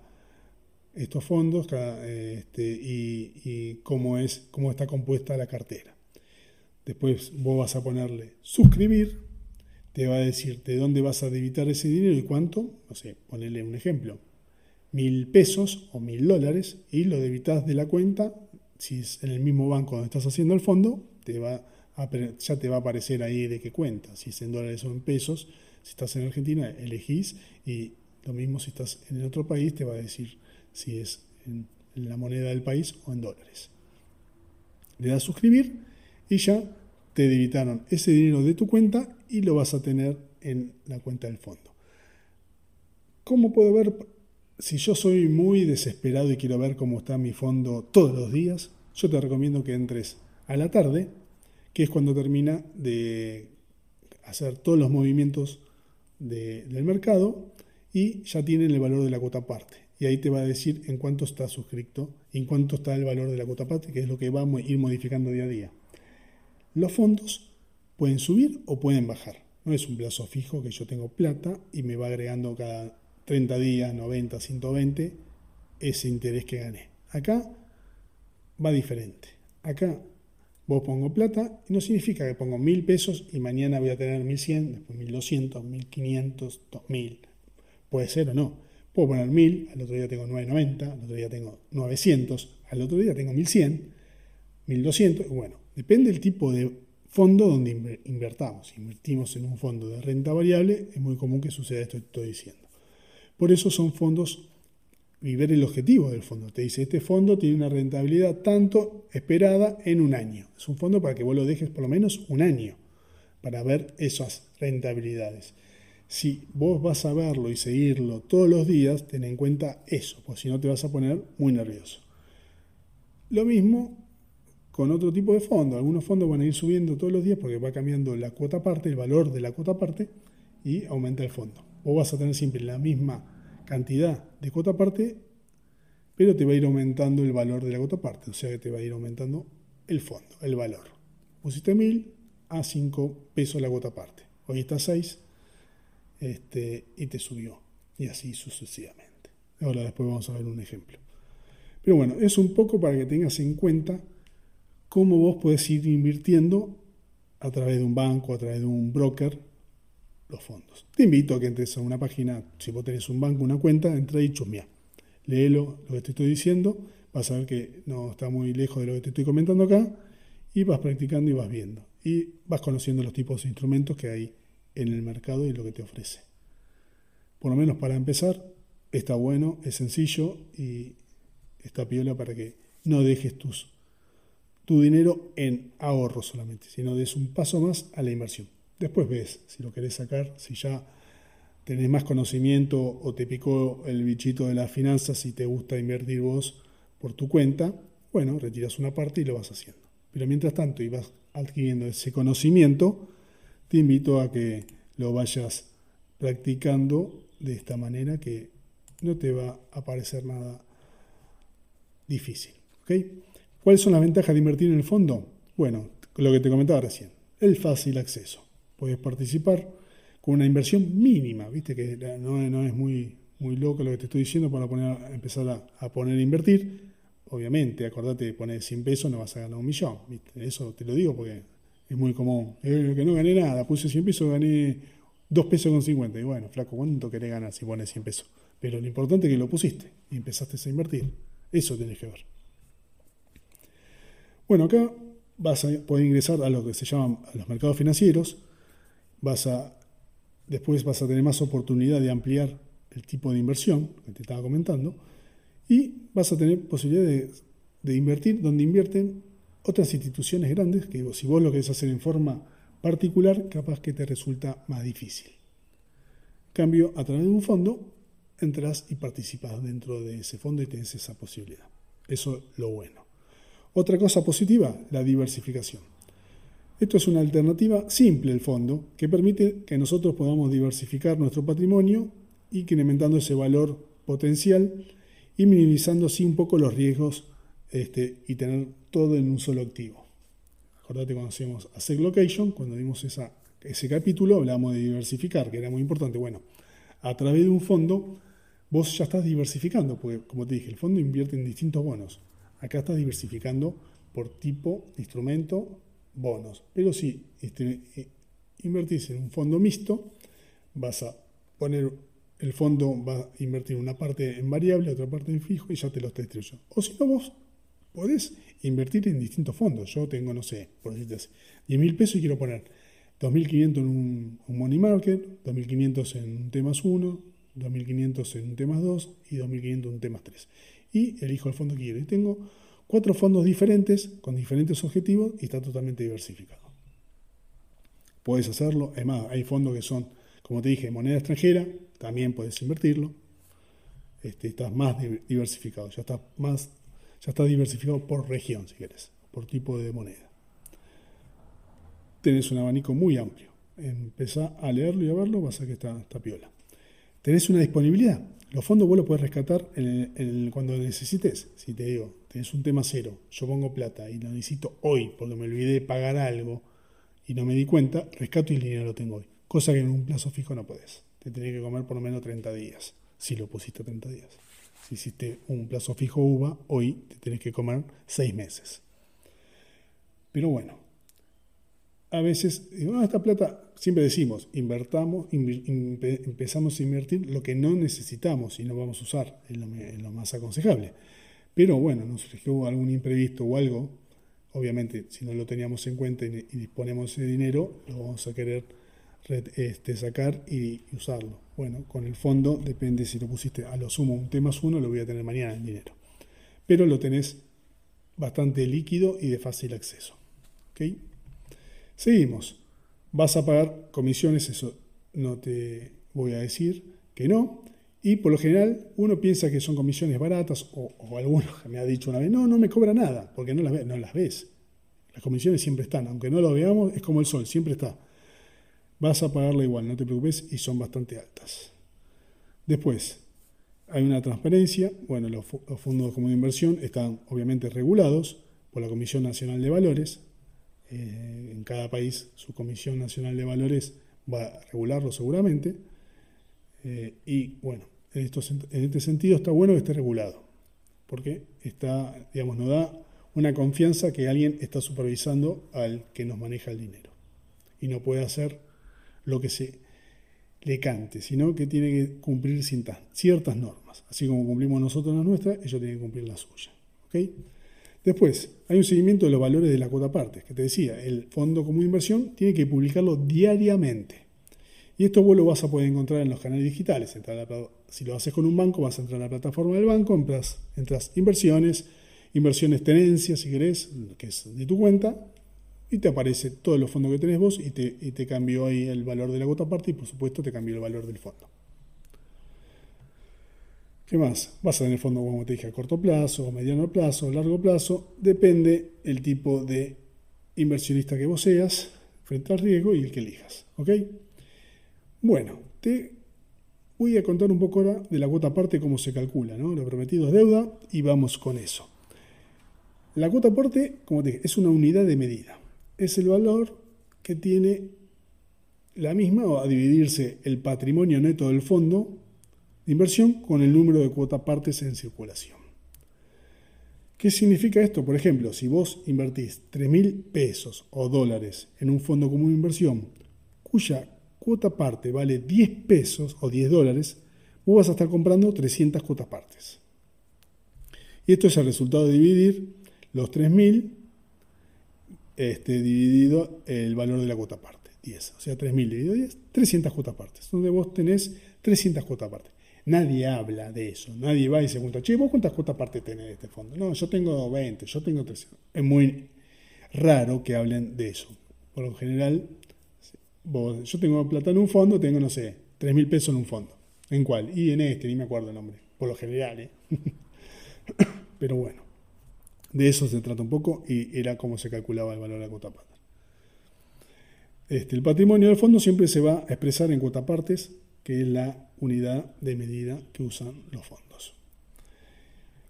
estos fondos este, y, cómo, es, cómo está compuesta la cartera. Después vos vas a ponerle suscribir, te va a decir de dónde vas a debitar ese dinero y cuánto, no sé, ponerle un ejemplo, mil pesos o mil dólares y lo debitas de la cuenta, si es en el mismo banco donde estás haciendo el fondo, te va ya te va a aparecer ahí de qué cuenta, si es en dólares o en pesos, si estás en Argentina, elegís y lo mismo si estás en el otro país, te va a decir si es en, la moneda del país o en dólares. Le das suscribir y ya te debitaron ese dinero de tu cuenta y lo vas a tener en la cuenta del fondo. ¿Cómo puedo ver si yo soy muy desesperado y quiero ver cómo está mi fondo todos los días, yo te recomiendo que entres a la tarde, que es cuando termina de hacer todos los movimientos del mercado y ya tienen el valor de la cuota parte. Y ahí te va a decir en cuánto está suscrito, en cuánto está el valor de la cuota parte, que es lo que va a ir modificando día a día. Los fondos pueden subir o pueden bajar. No es un plazo fijo que yo tengo plata y me va agregando cada 30 días, 90, 120, ese interés que gané. Acá va diferente. Acá vos pongo plata no significa que pongo mil pesos y mañana voy a tener 1100, después 1200, 1500, 2000. Puede ser o no. Puedo poner 1000, al otro día tengo 990, al otro día tengo 900, al otro día tengo 1100, 1200. Bueno, depende del tipo de fondo donde invertamos. Si invertimos en un fondo de renta variable, es muy común que suceda esto que estoy diciendo. Por eso son fondos y ver el objetivo del fondo. Te dice, este fondo tiene una rentabilidad tanto esperada en un año. Es un fondo para que vos lo dejes por lo menos un año para ver esas rentabilidades. Si vos vas a verlo y seguirlo todos los días, ten en cuenta eso, porque si no te vas a poner muy nervioso. Lo mismo con otro tipo de fondo. Algunos fondos van a ir subiendo todos los días porque va cambiando la cuota parte, el valor de la cuota parte y aumenta el fondo. Vos vas a tener siempre la misma cantidad de cuota parte, pero te va a ir aumentando el valor de la cuota parte, o sea que te va a ir aumentando el fondo, el valor. Pusiste 1000 a 5 pesos la cuota parte. Hoy está 6 este, y te subió. Y así sucesivamente. Ahora después vamos a ver un ejemplo. Pero bueno, es un poco para que tengas en cuenta cómo vos podés ir invirtiendo a través de un banco, a través de un broker, los fondos. Te invito a que entres a una página, si vos tenés un banco, una cuenta, entra y chusmea. Léelo lo que te estoy diciendo, vas a ver que no está muy lejos de lo que te estoy comentando acá, y vas practicando y vas viendo. Y vas conociendo los tipos de instrumentos que hay en el mercado y lo que te ofrece. Por lo menos para empezar, está bueno, es sencillo y está piola para que no dejes tus tu dinero en ahorro solamente, sino des un paso más a la inversión. Después ves si lo querés sacar, si ya tenés más conocimiento o te picó el bichito de las finanzas y te gusta invertir vos por tu cuenta, bueno, retiras una parte y lo vas haciendo. Pero mientras tanto y vas adquiriendo ese conocimiento, te invito a que lo vayas practicando de esta manera que no te va a parecer nada difícil. ¿okay? ¿Cuáles son las ventajas de invertir en el fondo? Bueno, lo que te comentaba recién, el fácil acceso. Puedes participar con una inversión mínima, viste que no, es muy, muy loco lo que te estoy diciendo para empezar a, poner a invertir. Obviamente, acordate de poner 100 pesos, no vas a ganar un millón. ¿viste? Eso te lo digo porque es muy común. Eh, que no gané nada, puse 100 pesos, gané 2 pesos con 50. Y bueno, flaco, ¿cuánto querés ganar si pones 100 pesos? Pero lo importante es que lo pusiste y empezaste a invertir. Eso tenés que ver. Bueno, acá vas a poder ingresar a lo que se llaman los mercados financieros, vas a, después vas a tener más oportunidad de ampliar el tipo de inversión que te estaba comentando y vas a tener posibilidad de, invertir donde invierten otras instituciones grandes que si vos lo querés hacer en forma particular, capaz que te resulta más difícil. cambio, a través de un fondo, entras y participas dentro de ese fondo y tienes esa posibilidad. Eso es lo bueno. Otra cosa positiva, la diversificación. Esto es una alternativa simple el fondo que permite que nosotros podamos diversificar nuestro patrimonio y incrementando ese valor potencial y minimizando así un poco los riesgos este, y tener todo en un solo activo. Acordate cuando hacíamos Asset Location, cuando vimos esa, ese capítulo, hablábamos de diversificar, que era muy importante. Bueno, a través de un fondo vos ya estás diversificando, porque como te dije, el fondo invierte en distintos bonos. Acá estás diversificando por tipo, instrumento, bonos. Pero si este, eh, invertís en un fondo mixto, vas a poner el fondo, va a invertir una parte en variable, otra parte en fijo y ya te lo está distribuyendo. O si no, vos podés invertir en distintos fondos. Yo tengo, no sé, por decirte así, 10 mil pesos y quiero poner 2.500 en un, money market, 2.500 en un temas 1, 2.500 en un temas 2 y 2.500 en un temas 3 y elijo el fondo que quiero. Y tengo cuatro fondos diferentes con diferentes objetivos y está totalmente diversificado. Puedes hacerlo, además hay fondos que son, como te dije, moneda extranjera, también puedes invertirlo. este, estás más diversificado, ya estás más, ya estás diversificado por región, si querés, por tipo de moneda. Tenés un abanico muy amplio. Empezá a leerlo y a verlo, vas a que está, está piola. Tenés una disponibilidad. Los fondos vos los puedes rescatar cuando necesites. Si te digo, tenés un tema cero, yo pongo plata y lo necesito hoy porque me olvidé de pagar algo y no me di cuenta, rescato y el dinero lo tengo hoy. Cosa que en un plazo fijo no podés. Te tenés que comer por lo menos 30 días, si lo pusiste 30 días. Si hiciste un plazo fijo UVA, hoy te tenés que comer 6 meses. Pero bueno, a veces, ah, esta plata, siempre decimos, invertamos, empezamos a invertir lo que no necesitamos y no vamos a usar, es lo, más aconsejable. Pero bueno, nos surgió algún imprevisto o algo, obviamente si no lo teníamos en cuenta y, disponemos de dinero, lo vamos a querer este, sacar y, usarlo. Bueno, con el fondo depende si lo pusiste a lo sumo un T más uno, lo voy a tener mañana en dinero. Pero lo tenés bastante líquido y de fácil acceso. ¿okay? Seguimos. ¿Vas a pagar comisiones? Eso no te voy a decir que no. Y por lo general uno piensa que son comisiones baratas o, o alguno me ha dicho una vez, no, no me cobra nada, porque no las, no las ves. Las comisiones siempre están, aunque no lo veamos, es como el sol, siempre está. Vas a pagarla igual, no te preocupes, y son bastante altas. Después, hay una transparencia, bueno, los, fondos de inversión están obviamente regulados por la Comisión Nacional de Valores, eh, en cada país su Comisión Nacional de Valores va a regularlo seguramente. Eh, y bueno, en, en este sentido está bueno que esté regulado, porque está, digamos, nos da una confianza que alguien está supervisando al que nos maneja el dinero. Y no puede hacer lo que se le cante, sino que tiene que cumplir ciertas normas. Así como cumplimos nosotros las nuestras, ellos tienen que cumplir las suyas. ¿okay? Después, hay un seguimiento de los valores de la cuota parte, que te decía, el fondo común de inversión tiene que publicarlo diariamente. Y esto vos lo vas a poder encontrar en los canales digitales. Si lo haces con un banco, vas a entrar a la plataforma del banco, entras, entras inversiones, inversiones tenencias, si querés, que es de tu cuenta, y te aparece todos los fondos que tenés vos y te, y te cambió ahí el valor de la cuota parte y por supuesto te cambió el valor del fondo. ¿Qué más? Vas a tener fondo, como te dije, a corto plazo, mediano plazo, largo plazo. Depende el tipo de inversionista que vos seas frente al riesgo y el que elijas. ¿Ok? Bueno, te voy a contar un poco ahora de la cuota parte, cómo se calcula. ¿no? Lo prometido es deuda y vamos con eso. La cuota parte, como te dije, es una unidad de medida. Es el valor que tiene la misma o a dividirse el patrimonio neto del fondo inversión con el número de cuota partes en circulación. ¿Qué significa esto? Por ejemplo, si vos invertís 3 mil pesos o dólares en un fondo común de inversión cuya cuota parte vale 10 pesos o 10 dólares, vos vas a estar comprando 300 cuotas partes. Y esto es el resultado de dividir los 3.000 este, dividido el valor de la cuota parte, 10. O sea, 3.000 dividido 10, 300 cuotas partes, donde vos tenés 300 cuotas partes. Nadie habla de eso, nadie va y se pregunta, che, ¿vos cuántas cuotas parte tenés de este fondo? No, yo tengo 20, yo tengo 300. Es muy raro que hablen de eso. Por lo general, yo tengo plata en un fondo, tengo, no sé, 3 mil pesos en un fondo. ¿En cuál? Y en este, ni me acuerdo el nombre. Por lo general, ¿eh? Pero bueno, de eso se trata un poco y era cómo se calculaba el valor de la cuota parte. Este, el patrimonio del fondo siempre se va a expresar en cuota partes que es la unidad de medida que usan los fondos.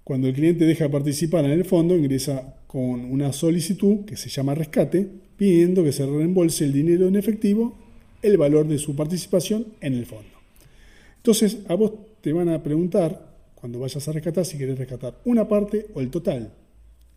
Cuando el cliente deja de participar en el fondo, ingresa con una solicitud que se llama rescate, pidiendo que se reembolse el dinero en efectivo, el valor de su participación en el fondo. Entonces, a vos te van a preguntar, cuando vayas a rescatar, si quieres rescatar una parte o el total,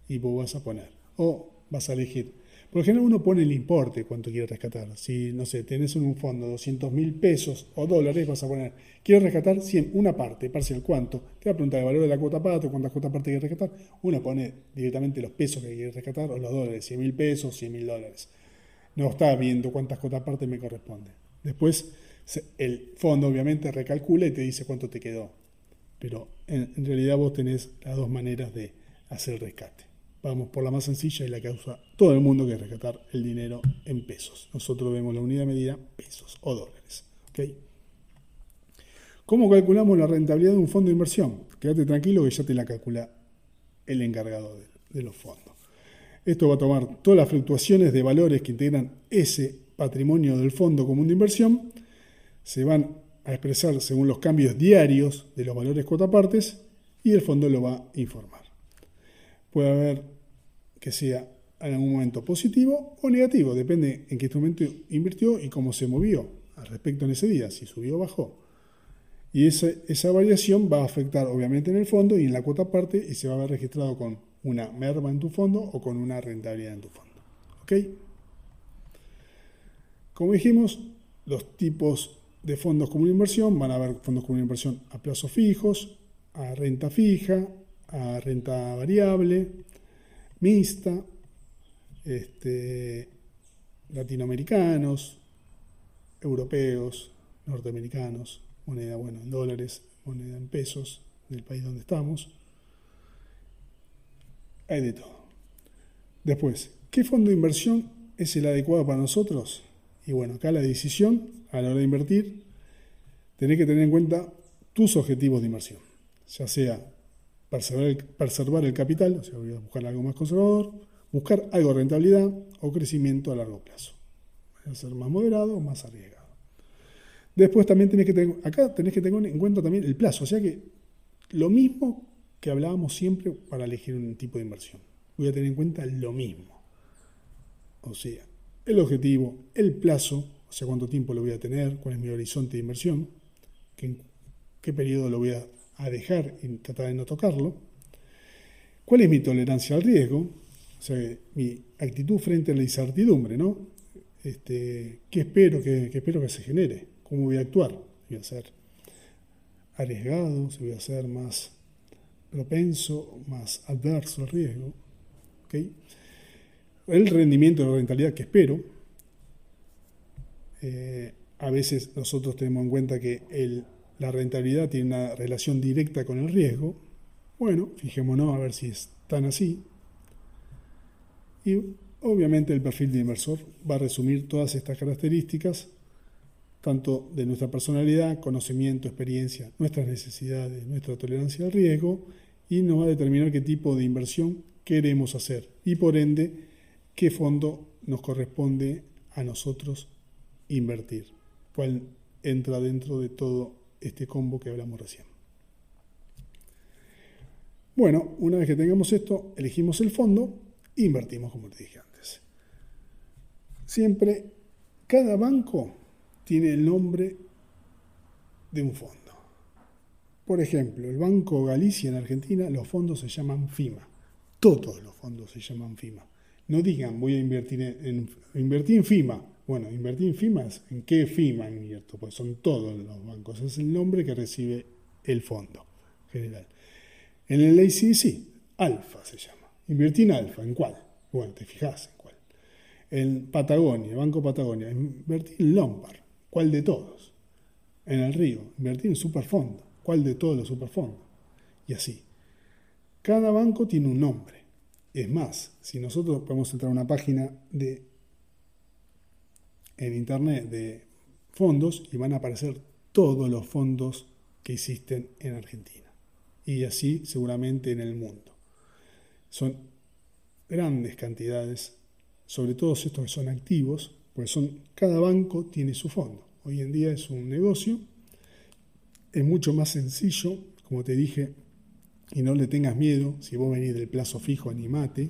y vos vas a poner, o vas a elegir por lo general uno pone el importe, cuánto quiere rescatar. Si, no sé, tenés en un fondo 200 mil pesos o dólares, vas a poner, quiero rescatar 100, una parte, parcial, ¿cuánto? Te va a preguntar el valor de la cuota parte, cuántas cuotas parte quiere rescatar. Uno pone directamente los pesos que quiere rescatar o los dólares, 100 mil pesos, 100 mil dólares. No está viendo cuántas cuotas parte me corresponde. Después, el fondo obviamente recalcula y te dice cuánto te quedó. Pero en, en realidad vos tenés las dos maneras de hacer el rescate. Vamos por la más sencilla y la que usa todo el mundo, que es rescatar el dinero en pesos. Nosotros vemos la unidad de medida pesos o dólares. ¿Cómo calculamos la rentabilidad de un fondo de inversión? Quédate tranquilo que ya te la calcula el encargado de, los fondos. Esto va a tomar todas las fluctuaciones de valores que integran ese patrimonio del fondo común de inversión, se van a expresar según los cambios diarios de los valores cuotapartes y el fondo lo va a informar. Puede haber que sea en algún momento positivo o negativo, depende en qué momento invirtió y cómo se movió al respecto en ese día, si subió o bajó. Y esa, esa variación va a afectar obviamente en el fondo y en la cuota parte y se va a ver registrado con una merma en tu fondo o con una rentabilidad en tu fondo. ¿Ok? Como dijimos, los tipos de fondos común inversión van a haber fondos común inversión a plazos fijos, a renta fija, a renta variable, mixta, este, latinoamericanos, europeos, norteamericanos, moneda, bueno, en dólares, moneda en pesos del país donde estamos. Hay de todo. Después, ¿qué fondo de inversión es el adecuado para nosotros? Y bueno, acá la decisión a la hora de invertir, tenés que tener en cuenta tus objetivos de inversión, ya sea preservar el, capital, o sea, voy a buscar algo más conservador, buscar algo de rentabilidad o crecimiento a largo plazo. Va a ser más moderado o más arriesgado. Después también tenés que tener, acá tenés que tener en cuenta también el plazo, o sea que lo mismo que hablábamos siempre para elegir un tipo de inversión. Voy a tener en cuenta lo mismo. O sea, el objetivo, el plazo, o sea, cuánto tiempo lo voy a tener, cuál es mi horizonte de inversión, qué, qué periodo lo voy a, dejar y tratar de no tocarlo, cuál es mi tolerancia al riesgo, o sea, mi actitud frente a la incertidumbre, ¿no? Este, ¿qué, espero que, qué espero que se genere? ¿Cómo voy a actuar? ¿Voy a ser arriesgado? ¿Voy a ser más propenso, más adverso al riesgo? ¿Okay? el rendimiento de la rentabilidad que espero. Eh, a veces nosotros tenemos en cuenta que la rentabilidad tiene una relación directa con el riesgo. Bueno, fijémonos a ver si es tan así. Y obviamente el perfil de inversor va a resumir todas estas características, tanto de nuestra personalidad, conocimiento, experiencia, nuestras necesidades, nuestra tolerancia al riesgo, y nos va a determinar qué tipo de inversión queremos hacer. Y por ende, qué fondo nos corresponde a nosotros invertir, cuál entra dentro de todo este combo que hablamos recién. Bueno, una vez que tengamos esto, elegimos el fondo e invertimos, como te dije antes. Siempre, cada banco tiene el nombre de un fondo. Por ejemplo, el Banco Galicia en Argentina, los fondos se llaman FIMA. Todos los fondos se llaman FIMA. No digan, voy a invertir en, invertir en FIMA. Bueno, invertir en FIMA es en qué FIMA invierto, pues son todos los bancos. Es el nombre que recibe el fondo general. En el ACDC, Alfa se llama. Invertir en Alfa, ¿en cuál? Bueno, te fijas en cuál. En Patagonia, Banco Patagonia, invertir en Lombard, ¿cuál de todos? En el Río, invertir en Superfondo, ¿cuál de todos los superfondos? Y así. Cada banco tiene un nombre. Es más, si nosotros podemos entrar a una página de, en internet de fondos y van a aparecer todos los fondos que existen en Argentina. Y así seguramente en el mundo. Son grandes cantidades, sobre todo estos que son activos, pues son, cada banco tiene su fondo. Hoy en día es un negocio, es mucho más sencillo, como te dije, y no le tengas miedo, si vos venís del plazo fijo, animate,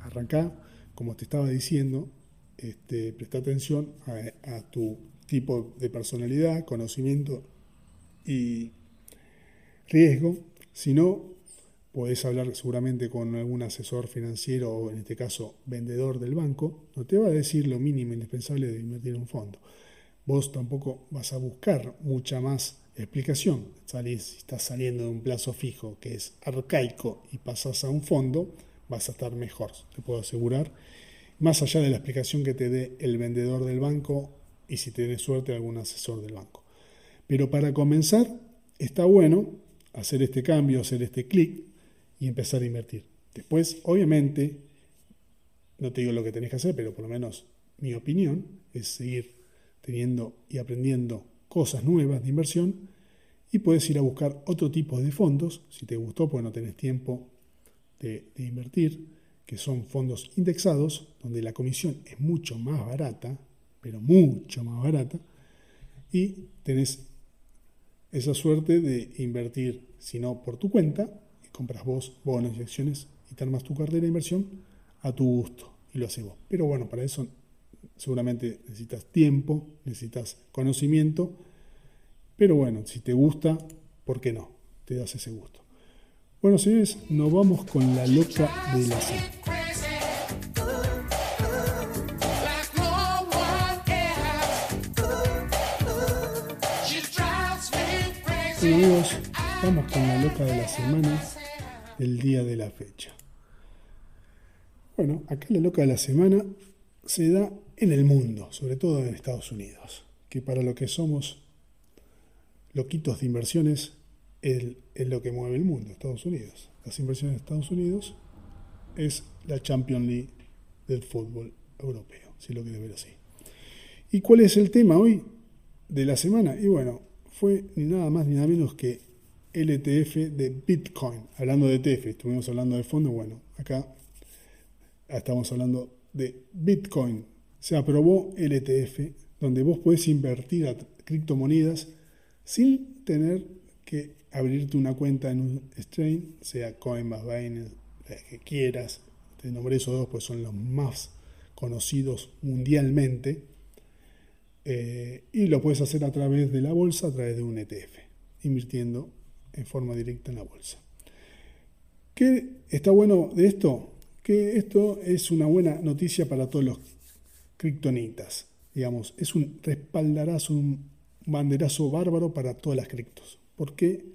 arrancá, como te estaba diciendo, este, presta atención a, tu tipo de personalidad, conocimiento y riesgo. Si no, podés hablar seguramente con algún asesor financiero o en este caso vendedor del banco, no te va a decir lo mínimo indispensable de invertir en un fondo. Vos tampoco vas a buscar mucha más explicación. Salís, estás saliendo de un plazo fijo que es arcaico y pasas a un fondo, vas a estar mejor, te puedo asegurar. Más allá de la explicación que te dé el vendedor del banco y si tienes suerte algún asesor del banco. Pero para comenzar, está bueno hacer este cambio, hacer este clic y empezar a invertir. Después, obviamente, no te digo lo que tenés que hacer, pero por lo menos mi opinión es seguir teniendo y aprendiendo cosas nuevas de inversión y puedes ir a buscar otro tipo de fondos, si te gustó, pues no tenés tiempo de, de invertir, que son fondos indexados, donde la comisión es mucho más barata, pero mucho más barata, y tenés esa suerte de invertir, si no por tu cuenta, y compras vos bonos y acciones y te armas tu cartera de inversión a tu gusto y lo haces vos. Pero bueno, para eso seguramente necesitas tiempo, necesitas conocimiento, pero bueno, si te gusta, ¿por qué no? Te das ese gusto. Bueno, señores, nos vamos con la loca de la semana. Bueno amigos, vamos con la loca de la semana, el día de la fecha. Bueno, acá la loca de la semana se da en el mundo, sobre todo en Estados Unidos, que para lo que somos loquitos de inversiones es, lo que mueve el mundo, Estados Unidos. Las inversiones de Estados Unidos es la Champions League del fútbol europeo, si lo quieres ver así. ¿Y cuál es el tema hoy de la semana? Y bueno, fue ni nada más ni nada menos que LTF de Bitcoin. Hablando de ETF, estuvimos hablando de fondo, bueno, acá estamos hablando de Bitcoin. Se aprobó LTF, donde vos podés invertir a criptomonedas sin tener que abrirte una cuenta en un exchange, sea Coinbase, Binance, que quieras. Te nombré esos dos, pues son los más conocidos mundialmente. Eh, y lo puedes hacer a través de la bolsa, a través de un ETF, invirtiendo en forma directa en la bolsa. ¿Qué está bueno de esto? Que esto es una buena noticia para todos los criptonitas. Digamos, es un respaldarazo, un banderazo bárbaro para todas las criptos. Porque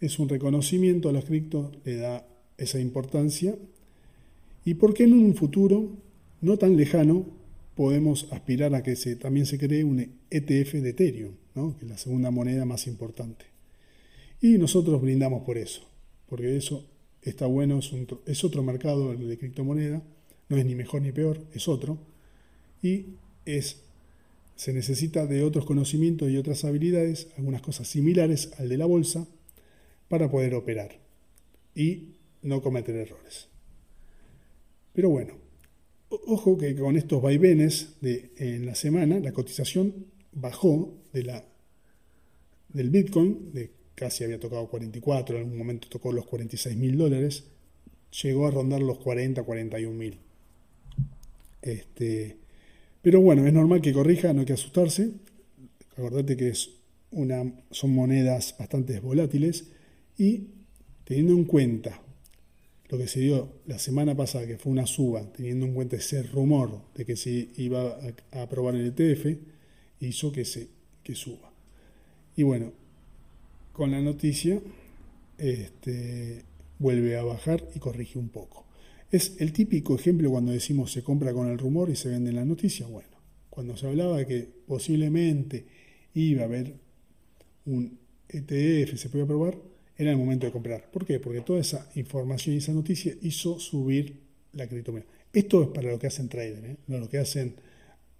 es un reconocimiento a las criptos, le da esa importancia. Y porque en un futuro no tan lejano podemos aspirar a que se, también se cree un ETF de Ethereum, que es la segunda moneda más importante. Y nosotros brindamos por eso, porque eso está bueno, es, es otro mercado de criptomoneda, no es ni mejor ni peor, es otro, y es se necesita de otros conocimientos y otras habilidades, algunas cosas similares al de la bolsa, para poder operar y no cometer errores. Pero bueno, ojo que con estos vaivenes de, en la semana, la cotización bajó de la, del Bitcoin, de casi había tocado 44, en algún momento tocó los 46 mil dólares, llegó a rondar los 40, 41 mil. Este, pero bueno, es normal que corrija, no hay que asustarse. Acordate que es una, son monedas bastante volátiles y teniendo en cuenta lo que se dio la semana pasada, que fue una suba, teniendo en cuenta ese rumor de que se iba a aprobar el ETF, hizo que, se, que suba. Y bueno, con la noticia este, vuelve a bajar y corrige un poco. Es el típico ejemplo cuando decimos se compra con el rumor y se vende en la noticia. Bueno, cuando se hablaba que posiblemente iba a haber un ETF, se podía probar, era el momento de comprar. ¿Por qué? Porque toda esa información y esa noticia hizo subir la criptomoneda. Esto es para lo que hacen traders, ¿eh? no lo que hacen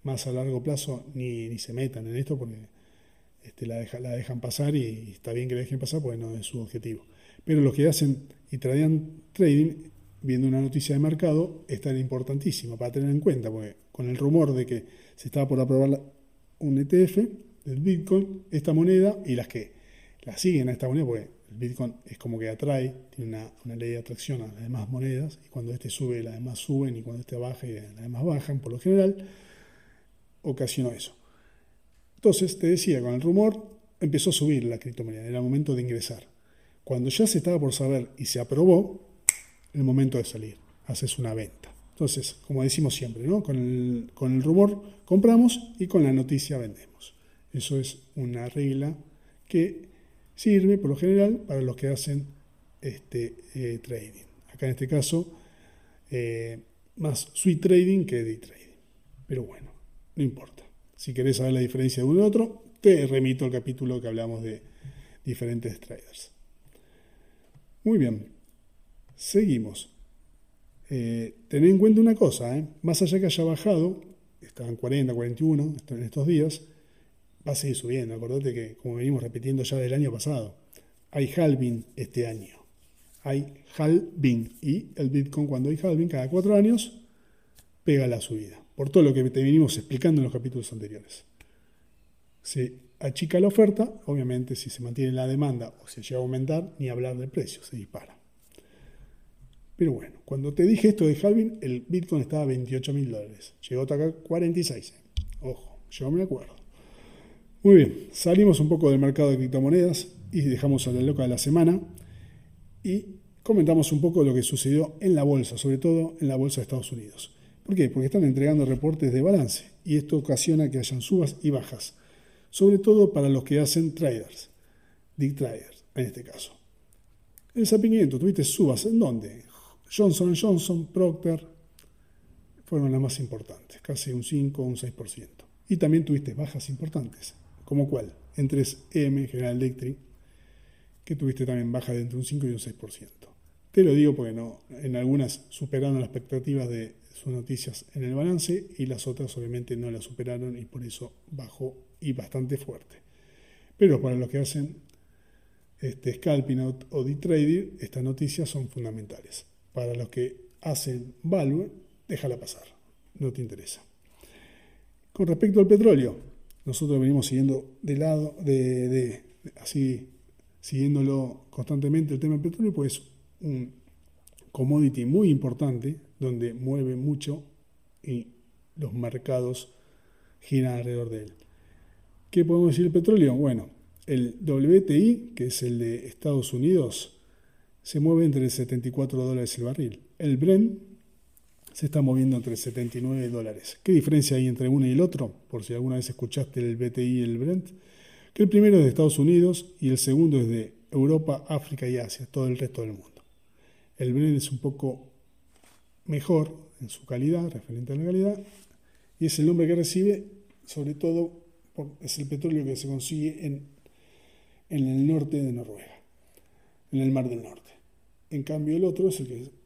más a largo plazo ni, ni se metan en esto porque este, la, la, dejan pasar y, está bien que la dejen pasar porque no es su objetivo. Pero los que hacen y tradean trading viendo una noticia de mercado, esta era importantísima para tener en cuenta, porque con el rumor de que se estaba por aprobar un ETF del Bitcoin, esta moneda y las que la siguen a esta moneda, porque Bitcoin es como que atrae, tiene una, ley de atracción a las demás monedas, y cuando este sube, las demás suben, y cuando este baja, las demás bajan, por lo general, ocasionó eso. Entonces, te decía, con el rumor empezó a subir la criptomoneda, era el momento de ingresar. Cuando ya se estaba por saber y se aprobó, el momento de salir, haces una venta. Entonces, como decimos siempre, ¿no? con, el, con el rumor compramos y con la noticia vendemos. Eso es una regla que sirve por lo general para los que hacen este, eh, trading. Acá en este caso, eh, más sweet trading que day trading. Pero bueno, no importa. Si querés saber la diferencia de uno y otro, te remito al capítulo que hablamos de diferentes traders. Muy bien, Seguimos. Eh, tened en cuenta una cosa, más allá que haya bajado, estaban 40, 41 en estos días, va a seguir subiendo. Acordate que, como venimos repitiendo ya del año pasado, hay halving este año. Hay halving. Y el Bitcoin, cuando hay halving, cada cuatro años, pega la subida. Por todo lo que te venimos explicando en los capítulos anteriores. Se achica la oferta, obviamente, si se mantiene la demanda o se llega a aumentar, ni hablar del precio, se dispara. Pero bueno, cuando te dije esto de halving, el Bitcoin estaba a 28 mil dólares. Llegó hasta acá 46. Ojo, yo me acuerdo. Muy bien, salimos un poco del mercado de criptomonedas y dejamos a la loca de la semana y comentamos un poco lo que sucedió en la bolsa, sobre todo en la bolsa de Estados Unidos. ¿Por qué? Porque están entregando reportes de balance y esto ocasiona que hayan subas y bajas, sobre todo para los que hacen traders, big traders en este caso. El 500 tuviste subas, ¿en dónde? Johnson Johnson, Procter, fueron las más importantes, casi un 5 o un 6%. Y también tuviste bajas importantes, como cuál, en 3M, General Electric, que tuviste también baja de entre un 5 y un 6%. Te lo digo porque no, en algunas superaron las expectativas de sus noticias en el balance y las otras obviamente no las superaron y por eso bajó y bastante fuerte. Pero para los que hacen este, scalping o day trading, estas noticias son fundamentales. Para los que hacen value, déjala pasar, no te interesa. Con respecto al petróleo, nosotros venimos siguiendo de lado, de, así, siguiéndolo constantemente el tema del petróleo, pues un commodity muy importante, donde mueve mucho y los mercados giran alrededor de él. ¿Qué podemos decir del petróleo? Bueno, el WTI, que es el de Estados Unidos, se mueve entre 74 dólares el barril. El Brent se está moviendo entre 79 dólares. ¿Qué diferencia hay entre uno y el otro? Por si alguna vez escuchaste el BTI y el Brent. Que el primero es de Estados Unidos y el segundo es de Europa, África y Asia, todo el resto del mundo. El Brent es un poco mejor en su calidad, referente a la calidad, y es el nombre que recibe, sobre todo, es el petróleo que se consigue en, en el norte de Noruega, en el Mar del Norte. En cambio, el otro es el que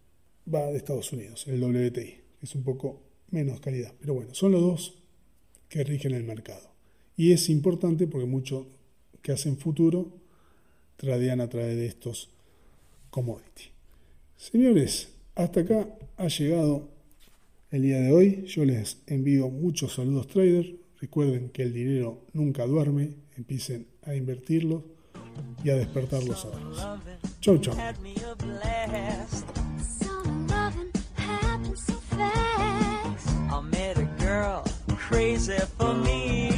va de Estados Unidos, el WTI, que es un poco menos calidad. Pero bueno, son los dos que rigen el mercado. Y es importante porque muchos que hacen futuro tradean a través de estos commodities. Señores, hasta acá ha llegado el día de hoy. Yo les envío muchos saludos traders. Recuerden que el dinero nunca duerme. Empiecen a invertirlo y a despertar los ojos. Chau, chau. crazy for me.